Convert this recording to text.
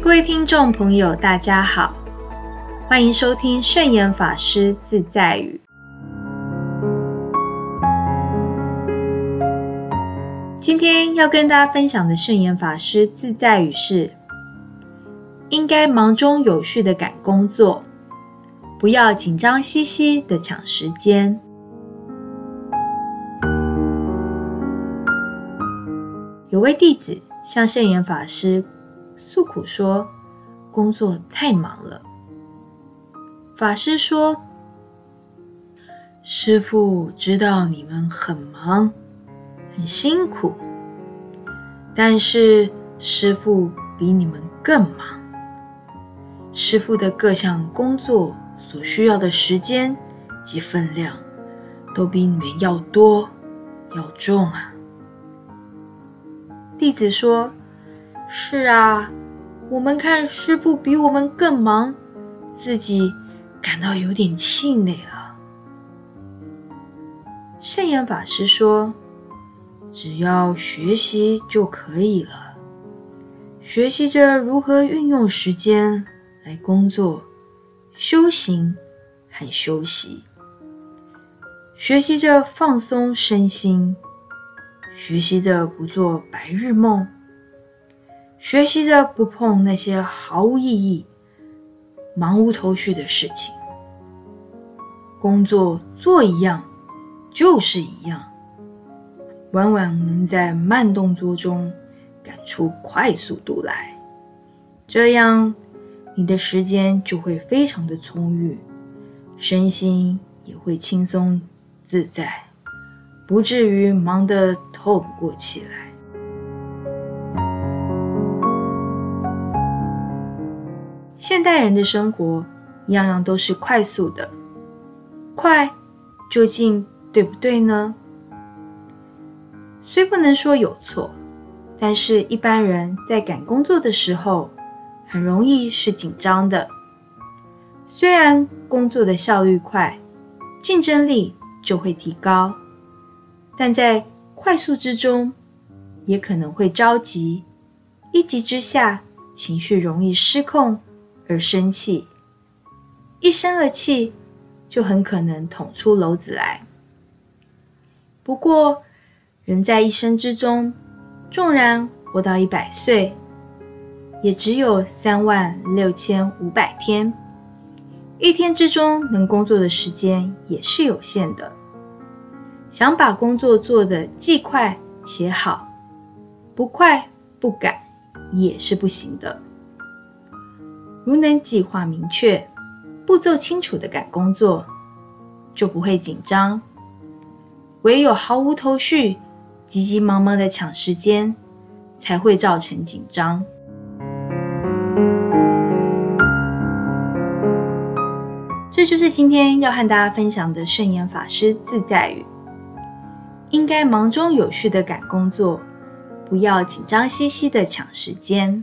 各位听众朋友，大家好，欢迎收听圣严法师自在语。今天要跟大家分享的圣严法师自在语是：应该忙中有序的赶工作，不要紧张兮兮的抢时间。有位弟子向圣严法师诉苦说。工作太忙了，法师说：“师傅知道你们很忙，很辛苦，但是师傅比你们更忙。师傅的各项工作所需要的时间及分量，都比你们要多要重啊。”弟子说：“是啊。”我们看师傅比我们更忙，自己感到有点气馁了。圣严法师说：“只要学习就可以了，学习着如何运用时间来工作、修行和休息，学习着放松身心，学习着不做白日梦。”学习着不碰那些毫无意义、忙无头绪的事情，工作做一样就是一样，往往能在慢动作中赶出快速度来，这样你的时间就会非常的充裕，身心也会轻松自在，不至于忙得透不过气来。现代人的生活，样样都是快速的，快究竟对不对呢？虽不能说有错，但是一般人在赶工作的时候，很容易是紧张的。虽然工作的效率快，竞争力就会提高，但在快速之中，也可能会着急，一急之下，情绪容易失控。而生气，一生了气，就很可能捅出篓子来。不过，人在一生之中，纵然活到一百岁，也只有三万六千五百天，一天之中能工作的时间也是有限的。想把工作做得既快且好，不快不赶也是不行的。如能计划明确、步骤清楚的赶工作，就不会紧张；唯有毫无头绪、急急忙忙的抢时间，才会造成紧张。这就是今天要和大家分享的圣严法师自在语：应该忙中有序的赶工作，不要紧张兮兮的抢时间。